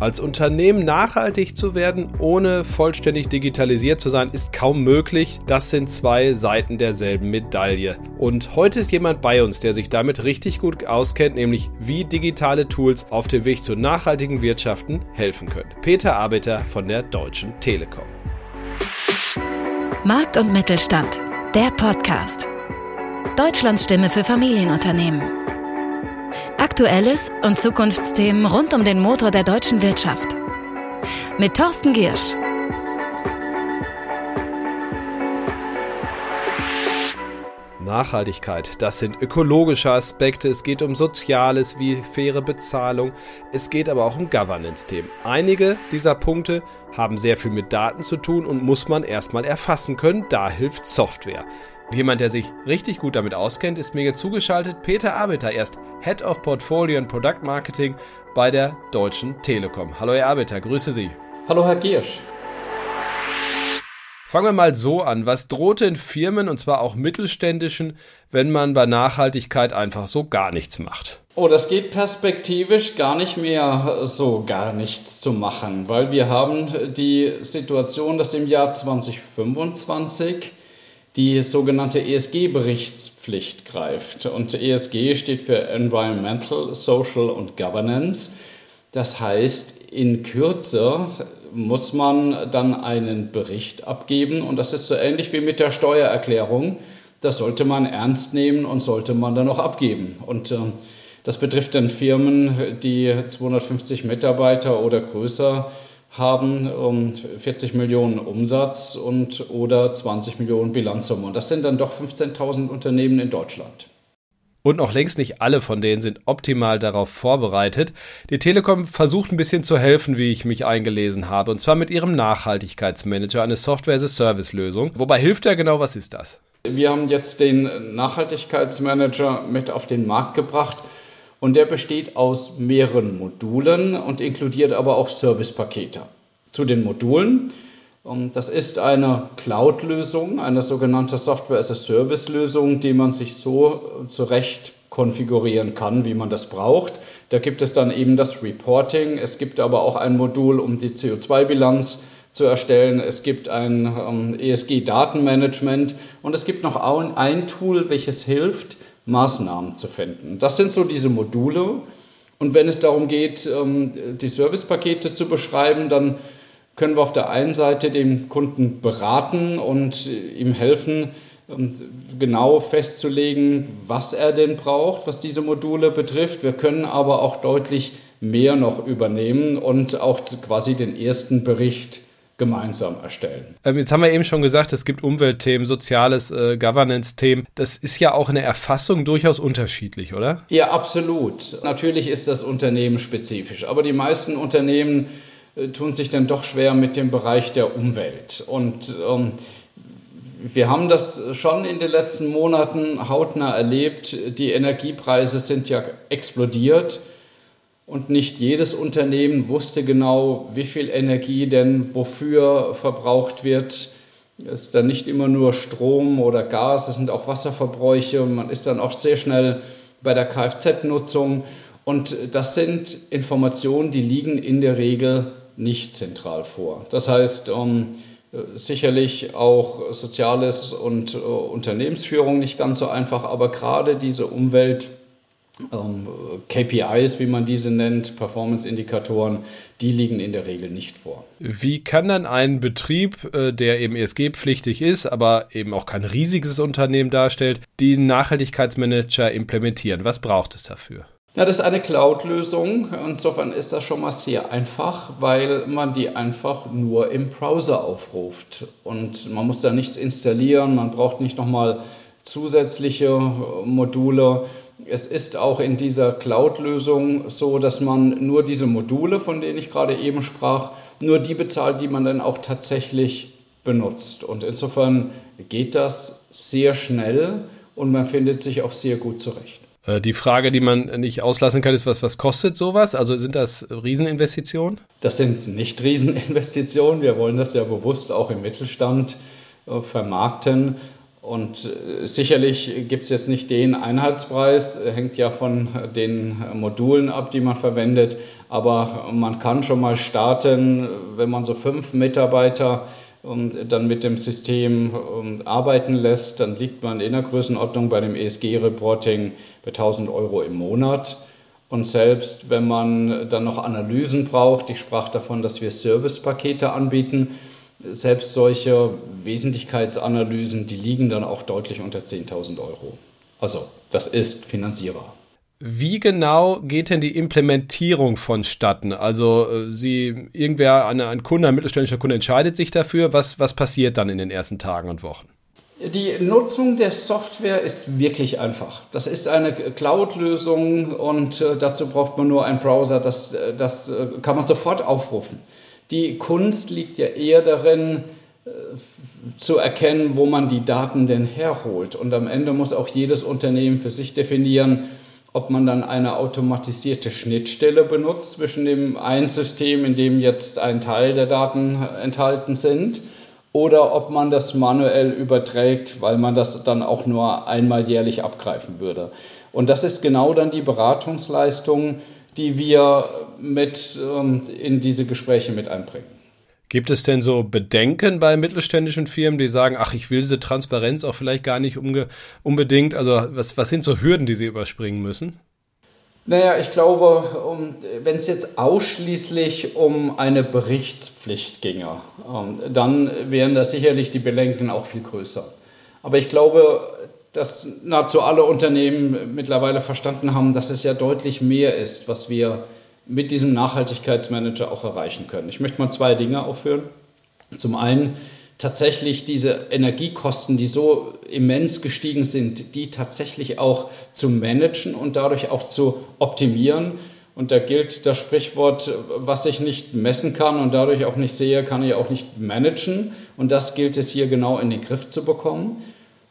Als Unternehmen nachhaltig zu werden, ohne vollständig digitalisiert zu sein, ist kaum möglich. Das sind zwei Seiten derselben Medaille. Und heute ist jemand bei uns, der sich damit richtig gut auskennt, nämlich wie digitale Tools auf dem Weg zu nachhaltigen Wirtschaften helfen können. Peter Arbeiter von der Deutschen Telekom. Markt und Mittelstand, der Podcast. Deutschlands Stimme für Familienunternehmen. Aktuelles und Zukunftsthemen rund um den Motor der deutschen Wirtschaft. Mit Thorsten Giersch. Nachhaltigkeit, das sind ökologische Aspekte, es geht um Soziales wie faire Bezahlung, es geht aber auch um Governance-Themen. Einige dieser Punkte haben sehr viel mit Daten zu tun und muss man erstmal erfassen können, da hilft Software. Jemand, der sich richtig gut damit auskennt, ist mir jetzt zugeschaltet. Peter Arbeiter, erst Head of Portfolio and Product Marketing bei der Deutschen Telekom. Hallo Herr Arbeiter, grüße Sie. Hallo Herr Giersch. Fangen wir mal so an. Was droht den Firmen, und zwar auch mittelständischen, wenn man bei Nachhaltigkeit einfach so gar nichts macht? Oh, das geht perspektivisch gar nicht mehr so gar nichts zu machen, weil wir haben die Situation, dass im Jahr 2025 die sogenannte ESG-Berichtspflicht greift. Und ESG steht für Environmental, Social und Governance. Das heißt, in Kürze muss man dann einen Bericht abgeben und das ist so ähnlich wie mit der Steuererklärung. Das sollte man ernst nehmen und sollte man dann auch abgeben. Und äh, das betrifft dann Firmen, die 250 Mitarbeiter oder größer haben um 40 Millionen Umsatz und oder 20 Millionen Bilanzsumme. Und das sind dann doch 15.000 Unternehmen in Deutschland. Und noch längst nicht alle von denen sind optimal darauf vorbereitet. Die Telekom versucht ein bisschen zu helfen, wie ich mich eingelesen habe, und zwar mit ihrem Nachhaltigkeitsmanager, eine Software-as-a-Service-Lösung. Wobei hilft der genau? Was ist das? Wir haben jetzt den Nachhaltigkeitsmanager mit auf den Markt gebracht und der besteht aus mehreren Modulen und inkludiert aber auch Servicepakete. Zu den Modulen. Das ist eine Cloud-Lösung, eine sogenannte Software-as-a-Service-Lösung, die man sich so zurecht konfigurieren kann, wie man das braucht. Da gibt es dann eben das Reporting. Es gibt aber auch ein Modul, um die CO2-Bilanz zu erstellen. Es gibt ein ähm, ESG-Datenmanagement und es gibt noch ein Tool, welches hilft, Maßnahmen zu finden. Das sind so diese Module. Und wenn es darum geht, ähm, die Servicepakete zu beschreiben, dann können wir auf der einen Seite den Kunden beraten und ihm helfen, ähm, genau festzulegen, was er denn braucht, was diese Module betrifft. Wir können aber auch deutlich mehr noch übernehmen und auch quasi den ersten Bericht gemeinsam erstellen. Ähm, jetzt haben wir eben schon gesagt, es gibt Umweltthemen, soziales äh, Governance-Themen. Das ist ja auch in der Erfassung durchaus unterschiedlich, oder? Ja, absolut. Natürlich ist das Unternehmen spezifisch, aber die meisten Unternehmen äh, tun sich dann doch schwer mit dem Bereich der Umwelt. Und ähm, wir haben das schon in den letzten Monaten hautnah erlebt. Die Energiepreise sind ja explodiert und nicht jedes Unternehmen wusste genau, wie viel Energie denn wofür verbraucht wird. Es ist dann nicht immer nur Strom oder Gas, es sind auch Wasserverbräuche man ist dann auch sehr schnell bei der Kfz-Nutzung. Und das sind Informationen, die liegen in der Regel nicht zentral vor. Das heißt, ähm, sicherlich auch Soziales und uh, Unternehmensführung nicht ganz so einfach, aber gerade diese Umwelt- KPIs, wie man diese nennt, Performance-Indikatoren, die liegen in der Regel nicht vor. Wie kann dann ein Betrieb, äh, der eben ESG-pflichtig ist, aber eben auch kein riesiges Unternehmen darstellt, den Nachhaltigkeitsmanager implementieren? Was braucht es dafür? Ja, das ist eine Cloud-Lösung. Insofern ist das schon mal sehr einfach, weil man die einfach nur im Browser aufruft. Und man muss da nichts installieren, man braucht nicht nochmal zusätzliche Module. Es ist auch in dieser Cloud-Lösung so, dass man nur diese Module, von denen ich gerade eben sprach, nur die bezahlt, die man dann auch tatsächlich benutzt. Und insofern geht das sehr schnell und man findet sich auch sehr gut zurecht. Äh, die Frage, die man nicht auslassen kann, ist, was, was kostet sowas? Also sind das Rieseninvestitionen? Das sind nicht Rieseninvestitionen. Wir wollen das ja bewusst auch im Mittelstand äh, vermarkten. Und äh, sicherlich gibt es jetzt nicht den Einheitspreis, hängt ja von den Modulen ab, die man verwendet. Aber man kann schon mal starten, wenn man so fünf Mitarbeiter und dann mit dem System arbeiten lässt, dann liegt man in der Größenordnung bei dem ESG-Reporting bei 1000 Euro im Monat. Und selbst wenn man dann noch Analysen braucht, ich sprach davon, dass wir Servicepakete anbieten, selbst solche Wesentlichkeitsanalysen, die liegen dann auch deutlich unter 10.000 Euro. Also das ist finanzierbar. Wie genau geht denn die Implementierung vonstatten? Also äh, Sie, irgendwer, ein Kunde, ein mittelständischer Kunde entscheidet sich dafür. Was, was passiert dann in den ersten Tagen und Wochen? Die Nutzung der Software ist wirklich einfach. Das ist eine Cloud-Lösung und äh, dazu braucht man nur einen Browser. Das, äh, das kann man sofort aufrufen. Die Kunst liegt ja eher darin, äh, zu erkennen, wo man die Daten denn herholt. Und am Ende muss auch jedes Unternehmen für sich definieren, ob man dann eine automatisierte Schnittstelle benutzt zwischen dem einen System, in dem jetzt ein Teil der Daten enthalten sind, oder ob man das manuell überträgt, weil man das dann auch nur einmal jährlich abgreifen würde. Und das ist genau dann die Beratungsleistung, die wir mit ähm, in diese Gespräche mit einbringen. Gibt es denn so Bedenken bei mittelständischen Firmen, die sagen, ach, ich will diese Transparenz auch vielleicht gar nicht unbedingt? Also was, was sind so Hürden, die sie überspringen müssen? Naja, ich glaube, wenn es jetzt ausschließlich um eine Berichtspflicht ginge, ähm, dann wären da sicherlich die Bedenken auch viel größer. Aber ich glaube, dass nahezu alle Unternehmen mittlerweile verstanden haben, dass es ja deutlich mehr ist, was wir mit diesem Nachhaltigkeitsmanager auch erreichen können. Ich möchte mal zwei Dinge aufführen. Zum einen tatsächlich diese Energiekosten, die so immens gestiegen sind, die tatsächlich auch zu managen und dadurch auch zu optimieren. Und da gilt das Sprichwort, was ich nicht messen kann und dadurch auch nicht sehe, kann ich auch nicht managen. Und das gilt es hier genau in den Griff zu bekommen.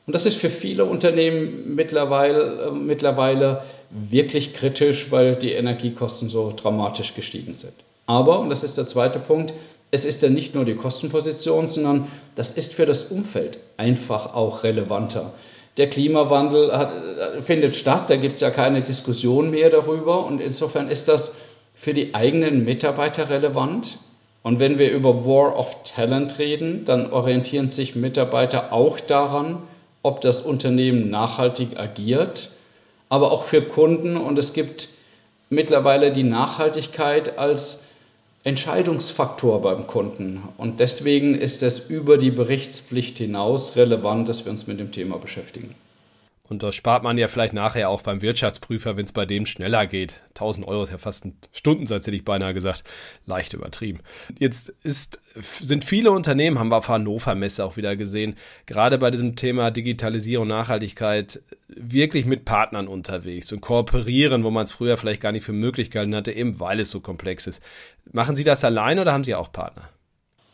Und das ist für viele Unternehmen mittlerweile, äh, mittlerweile wirklich kritisch, weil die Energiekosten so dramatisch gestiegen sind. Aber, und das ist der zweite Punkt, es ist ja nicht nur die Kostenposition, sondern das ist für das Umfeld einfach auch relevanter. Der Klimawandel hat, äh, findet statt, da gibt es ja keine Diskussion mehr darüber und insofern ist das für die eigenen Mitarbeiter relevant. Und wenn wir über War of Talent reden, dann orientieren sich Mitarbeiter auch daran, ob das Unternehmen nachhaltig agiert, aber auch für Kunden. Und es gibt mittlerweile die Nachhaltigkeit als Entscheidungsfaktor beim Kunden. Und deswegen ist es über die Berichtspflicht hinaus relevant, dass wir uns mit dem Thema beschäftigen. Und das spart man ja vielleicht nachher auch beim Wirtschaftsprüfer, wenn es bei dem schneller geht. 1000 Euro ist ja fast ein Stundensatz, hätte ich beinahe gesagt. Leicht übertrieben. Jetzt ist, sind viele Unternehmen, haben wir auf Hannover Messe auch wieder gesehen, gerade bei diesem Thema Digitalisierung, Nachhaltigkeit, wirklich mit Partnern unterwegs und kooperieren, wo man es früher vielleicht gar nicht für Möglichkeiten hatte, eben weil es so komplex ist. Machen Sie das allein oder haben Sie auch Partner?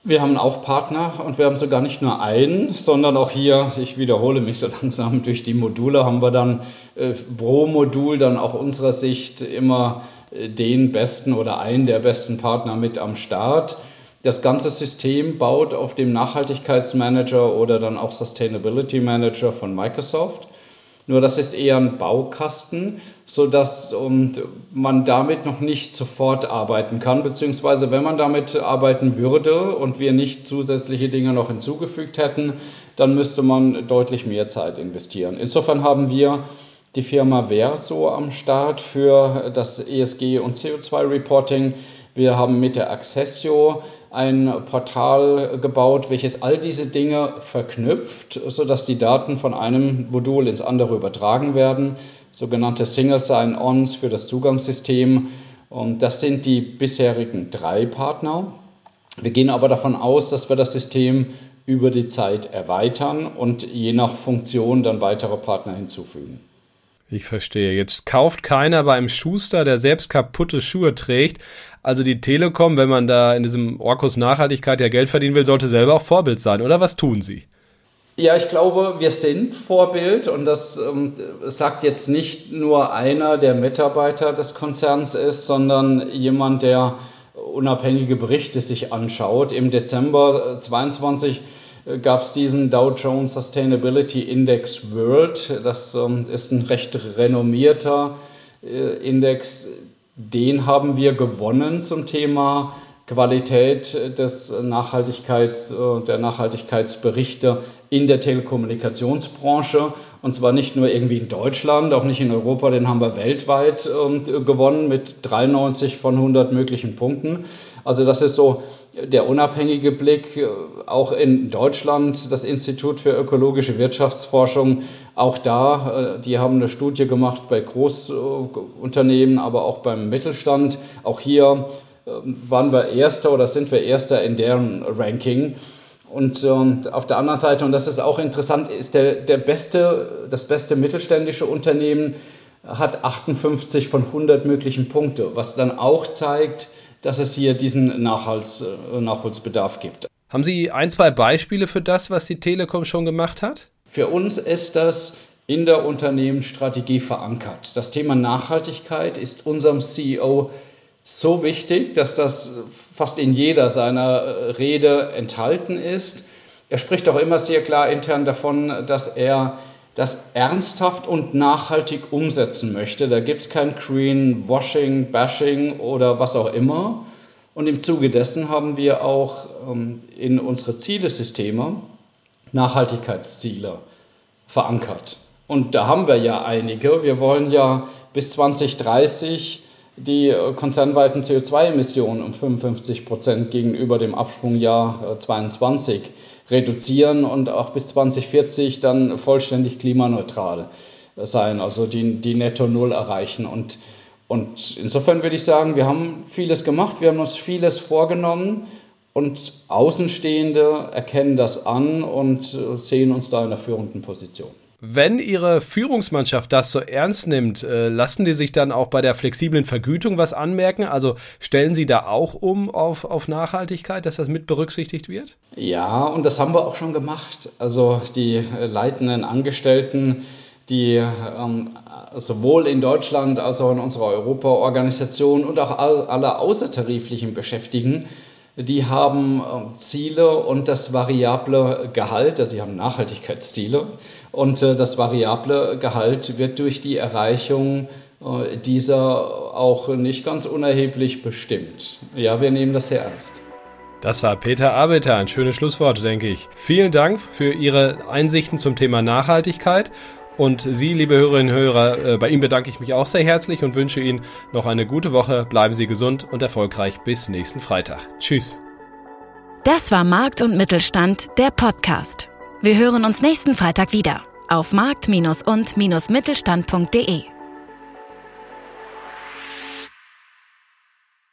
Wir haben auch Partner und wir haben sogar nicht nur einen, sondern auch hier, ich wiederhole mich so langsam, durch die Module haben wir dann äh, pro Modul dann auch unserer Sicht immer äh, den besten oder einen der besten Partner mit am Start. Das ganze System baut auf dem Nachhaltigkeitsmanager oder dann auch Sustainability Manager von Microsoft. Nur das ist eher ein Baukasten, sodass und man damit noch nicht sofort arbeiten kann, beziehungsweise wenn man damit arbeiten würde und wir nicht zusätzliche Dinge noch hinzugefügt hätten, dann müsste man deutlich mehr Zeit investieren. Insofern haben wir die Firma Verso am Start für das ESG und CO2-Reporting. Wir haben mit der Accessio ein Portal gebaut, welches all diese Dinge verknüpft, sodass die Daten von einem Modul ins andere übertragen werden. Sogenannte Single Sign-Ons für das Zugangssystem. Und das sind die bisherigen drei Partner. Wir gehen aber davon aus, dass wir das System über die Zeit erweitern und je nach Funktion dann weitere Partner hinzufügen. Ich verstehe. Jetzt kauft keiner bei einem Schuster, der selbst kaputte Schuhe trägt. Also die Telekom, wenn man da in diesem Orkus Nachhaltigkeit ja Geld verdienen will, sollte selber auch Vorbild sein. Oder was tun sie? Ja, ich glaube, wir sind Vorbild und das ähm, sagt jetzt nicht nur einer der Mitarbeiter des Konzerns ist, sondern jemand, der unabhängige Berichte sich anschaut. Im Dezember 22 äh, gab es diesen Dow Jones Sustainability Index World. Das ähm, ist ein recht renommierter äh, Index. Den haben wir gewonnen zum Thema Qualität des Nachhaltigkeits, äh, der Nachhaltigkeitsberichte in der Telekommunikationsbranche. Und zwar nicht nur irgendwie in Deutschland, auch nicht in Europa, den haben wir weltweit äh, gewonnen mit 93 von 100 möglichen Punkten. Also das ist so der unabhängige Blick. Äh, auch in Deutschland, das Institut für ökologische Wirtschaftsforschung, auch da, äh, die haben eine Studie gemacht bei Großunternehmen, aber auch beim Mittelstand. Auch hier ähm, waren wir Erster oder sind wir Erster in deren Ranking. Und ähm, auf der anderen Seite, und das ist auch interessant, ist der, der beste, das beste mittelständische Unternehmen hat 58 von 100 möglichen Punkte, was dann auch zeigt, dass es hier diesen Nachholz, äh, Nachholsbedarf gibt. Haben Sie ein, zwei Beispiele für das, was die Telekom schon gemacht hat? Für uns ist das in der Unternehmensstrategie verankert. Das Thema Nachhaltigkeit ist unserem CEO so wichtig, dass das fast in jeder seiner äh, Rede enthalten ist. Er spricht auch immer sehr klar intern davon, dass er das ernsthaft und nachhaltig umsetzen möchte. Da gibt es kein Greenwashing, Bashing oder was auch immer. Und im Zuge dessen haben wir auch ähm, in unsere Zielesysteme Nachhaltigkeitsziele verankert. Und da haben wir ja einige. Wir wollen ja bis 2030 die äh, konzernweiten CO2-Emissionen um 55 Prozent gegenüber dem Absprungjahr 22 äh, reduzieren und auch bis 2040 dann vollständig klimaneutral sein, also die, die Netto Null erreichen. Und, und insofern würde ich sagen, wir haben vieles gemacht, wir haben uns vieles vorgenommen und Außenstehende erkennen das an und äh, sehen uns da in der führenden Position. Wenn Ihre Führungsmannschaft das so ernst nimmt, äh, lassen die sich dann auch bei der flexiblen Vergütung was anmerken? Also stellen Sie da auch um auf, auf Nachhaltigkeit, dass das mit berücksichtigt wird? Ja, und das haben wir auch schon gemacht. Also die äh, leitenden Angestellten, die ähm, sowohl in Deutschland als auch in unserer Europaorganisation und auch all, alle außertariflichen Beschäftigten, die haben äh, Ziele und das variable Gehalt, also sie haben Nachhaltigkeitsziele und äh, das variable Gehalt wird durch die Erreichung äh, dieser auch nicht ganz unerheblich bestimmt. Ja, wir nehmen das sehr ernst. Das war Peter Arbeiter, ein schönes Schlusswort, denke ich. Vielen Dank für Ihre Einsichten zum Thema Nachhaltigkeit und Sie, liebe Hörerinnen und Hörer, äh, bei Ihnen bedanke ich mich auch sehr herzlich und wünsche Ihnen noch eine gute Woche. Bleiben Sie gesund und erfolgreich bis nächsten Freitag. Tschüss. Das war Markt und Mittelstand, der Podcast. Wir hören uns nächsten Freitag wieder auf markt- und-mittelstand.de.